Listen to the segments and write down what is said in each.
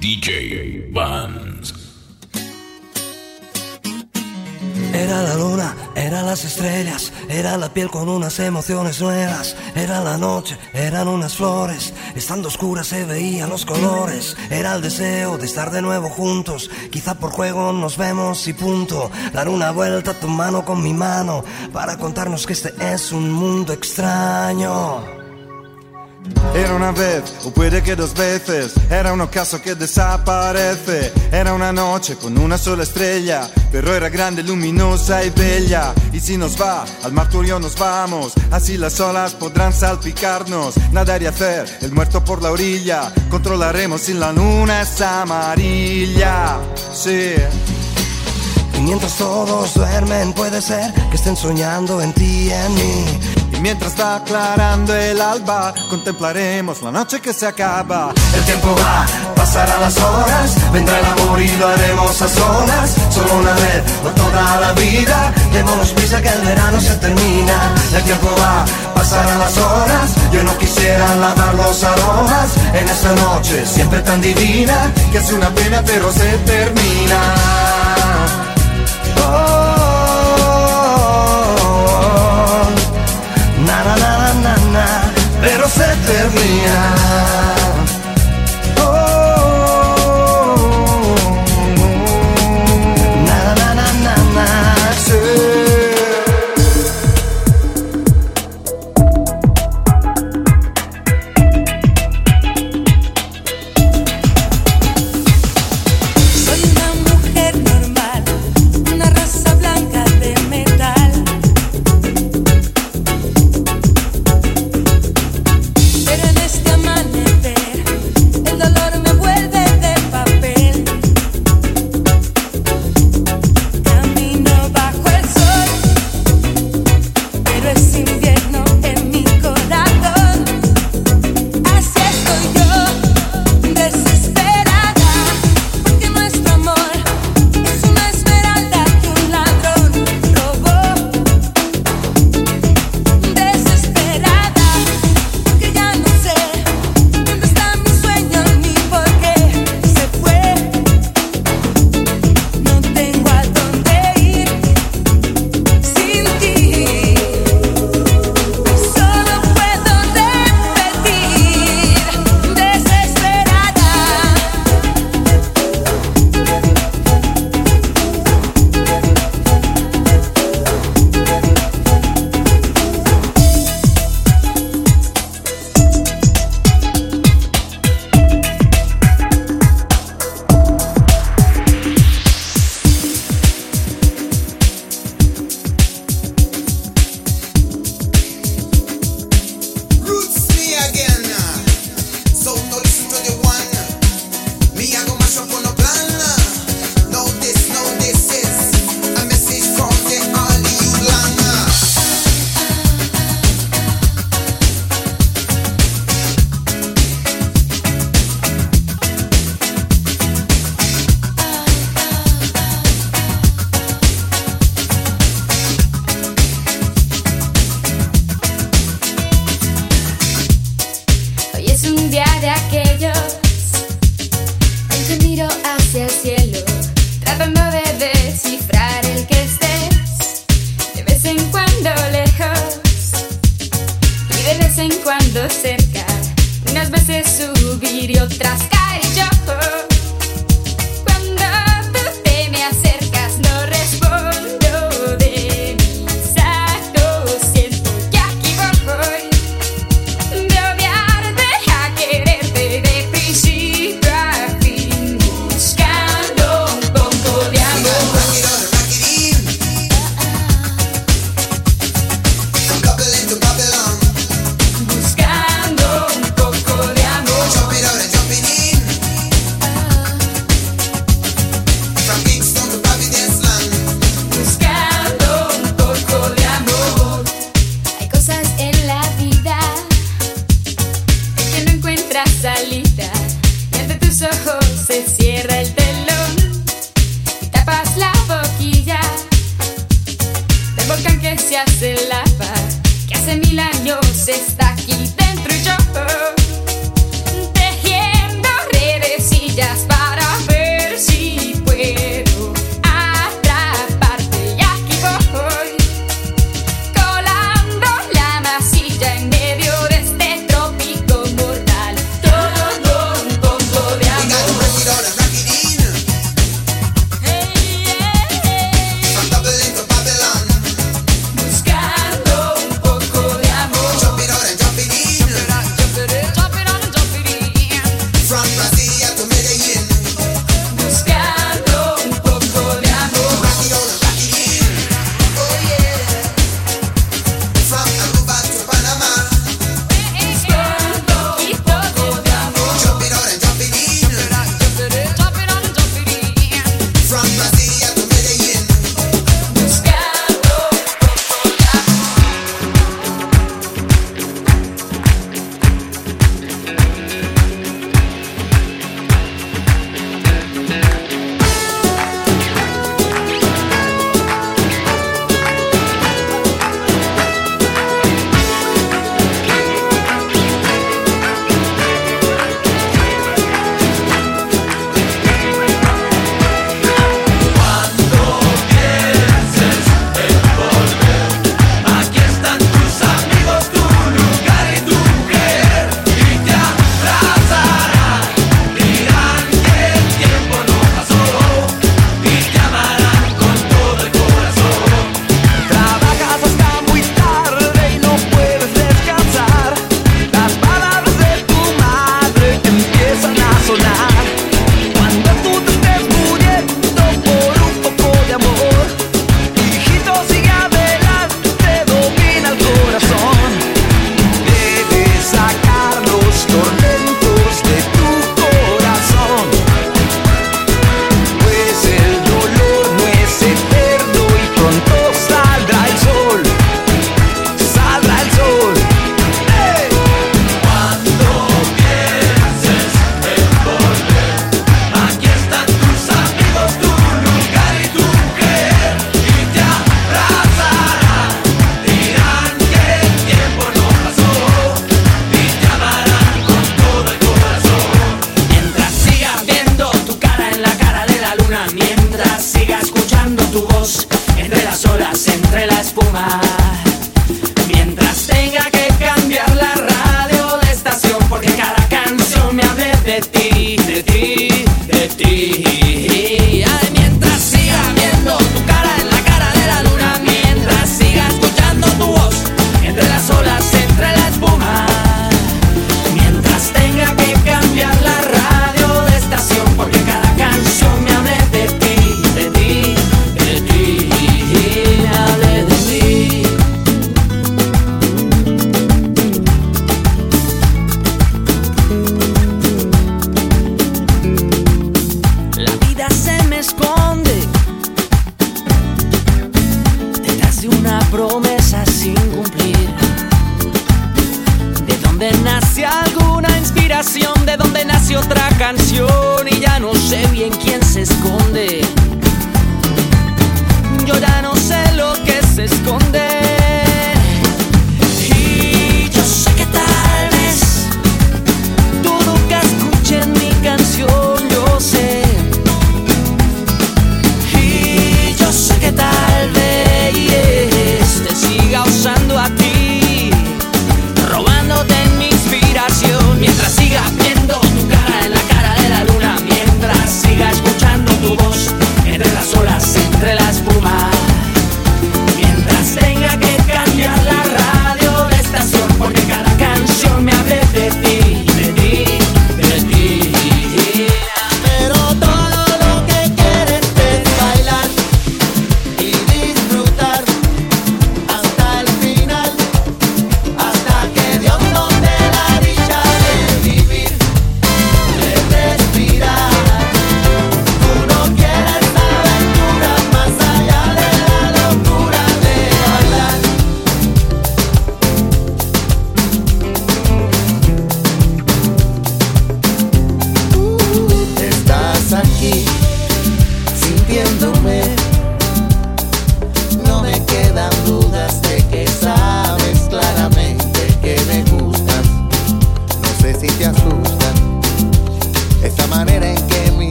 DJ Vans. Era la luna, eran las estrellas, era la piel con unas emociones nuevas, era la noche, eran unas flores, estando oscuras se veían los colores, era el deseo de estar de nuevo juntos, quizá por juego nos vemos y punto, dar una vuelta tu mano con mi mano, para contarnos que este es un mundo extraño. Era una vez, o puede que dos veces, era un ocaso que desaparece. Era una noche con una sola estrella, pero era grande, luminosa y bella. Y si nos va, al mar tú y yo nos vamos, así las olas podrán salpicarnos. Nadar y hacer el muerto por la orilla, controlaremos si la luna es amarilla. Sí. Y mientras todos duermen, puede ser que estén soñando en ti y en mí. Mientras va aclarando el alba, contemplaremos la noche que se acaba. El tiempo va, pasarán las horas, vendrá el amor y lo haremos a solas. Solo una vez, no toda la vida, démonos prisa que el verano se termina. El tiempo va, pasarán las horas, yo no quisiera lavar los aromas en esta noche siempre tan divina, que es una pena pero se termina. Pero se termina.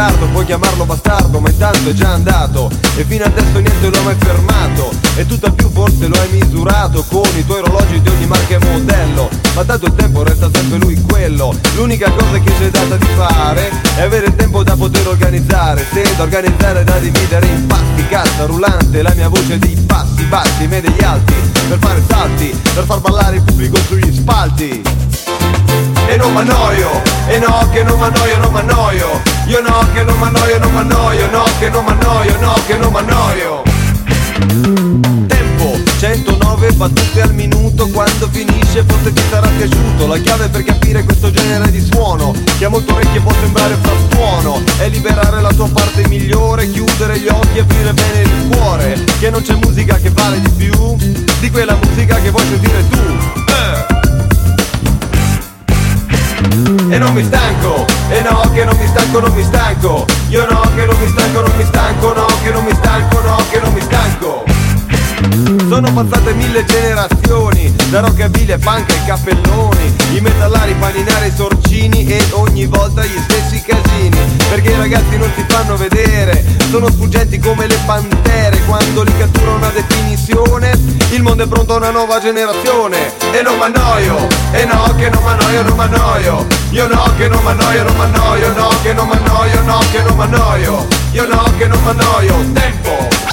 Ritardo Puoi chiamarlo bastardo ma intanto è già andato. E fino adesso niente lo ha mai fermato. E tutt'al più forse lo hai misurato Con i tuoi orologi di ogni marca e modello. Ma tanto il tempo resta sempre lui quello. L'unica cosa che ci è data di fare È avere il tempo da poter organizzare. Se da organizzare da dividere in pasti Cassa rullante la mia voce di passi bassi Medegli alti per fare salti Per far ballare il pubblico sugli spalti e non m'annoio, e no che non m'annoio, non m'annoio Io no che non m'annoio, non m'annoio, no che non m'annoio, no che non m'annoio Tempo, 109 battute al minuto. Quando finisce forse ti sarà piaciuto. La chiave per capire questo genere di suono. Che a molte orecchie può sembrare frastuono. È liberare la tua parte migliore Chiudere gli occhi e aprire bene il cuore. Che non c'è musica che vale di più Di quella musica che vuoi sentire tu E non mi stanco, e no che non mi stanco, non mi stanco. Io no che non mi stanco, non mi stanco, no che non mi stanco, no che non mi stanco sono passate mille generazioni Da rockabilly e punk ai cappelloni I metallari, paninari, i sorcini E ogni volta gli stessi casini. Perché i ragazzi non si fanno vedere Sono sfuggenti come le pantere. Quando li cattura una definizione Il mondo è pronto a una nuova generazione. E non m'annoio E no che non m'annoio, non m'annoio Io no che non m'annoio, non m'annoio No che non m'annoio, no che non m'annoio Io no che non m'annoio Tempo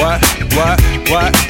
What, what, what,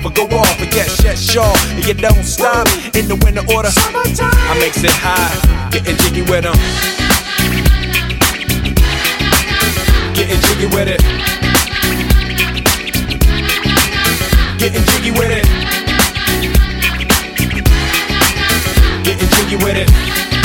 or go off, and get shit sure. And you don't stop in the winter order. I makes it high, getting jiggy with them. Getting jiggy with it. Getting jiggy with it. Getting jiggy with it.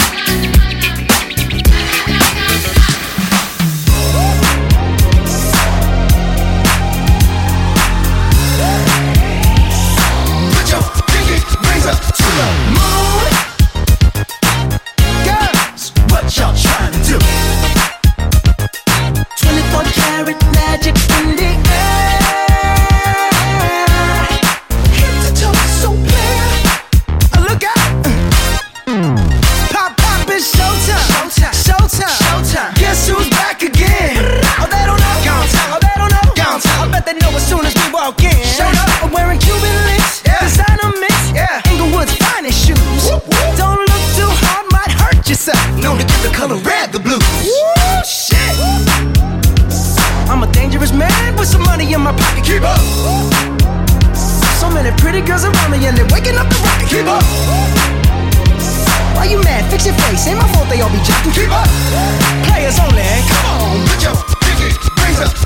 They all be jocking. Keep up. Players only. Come on, put your pinky rings up.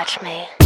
watch me.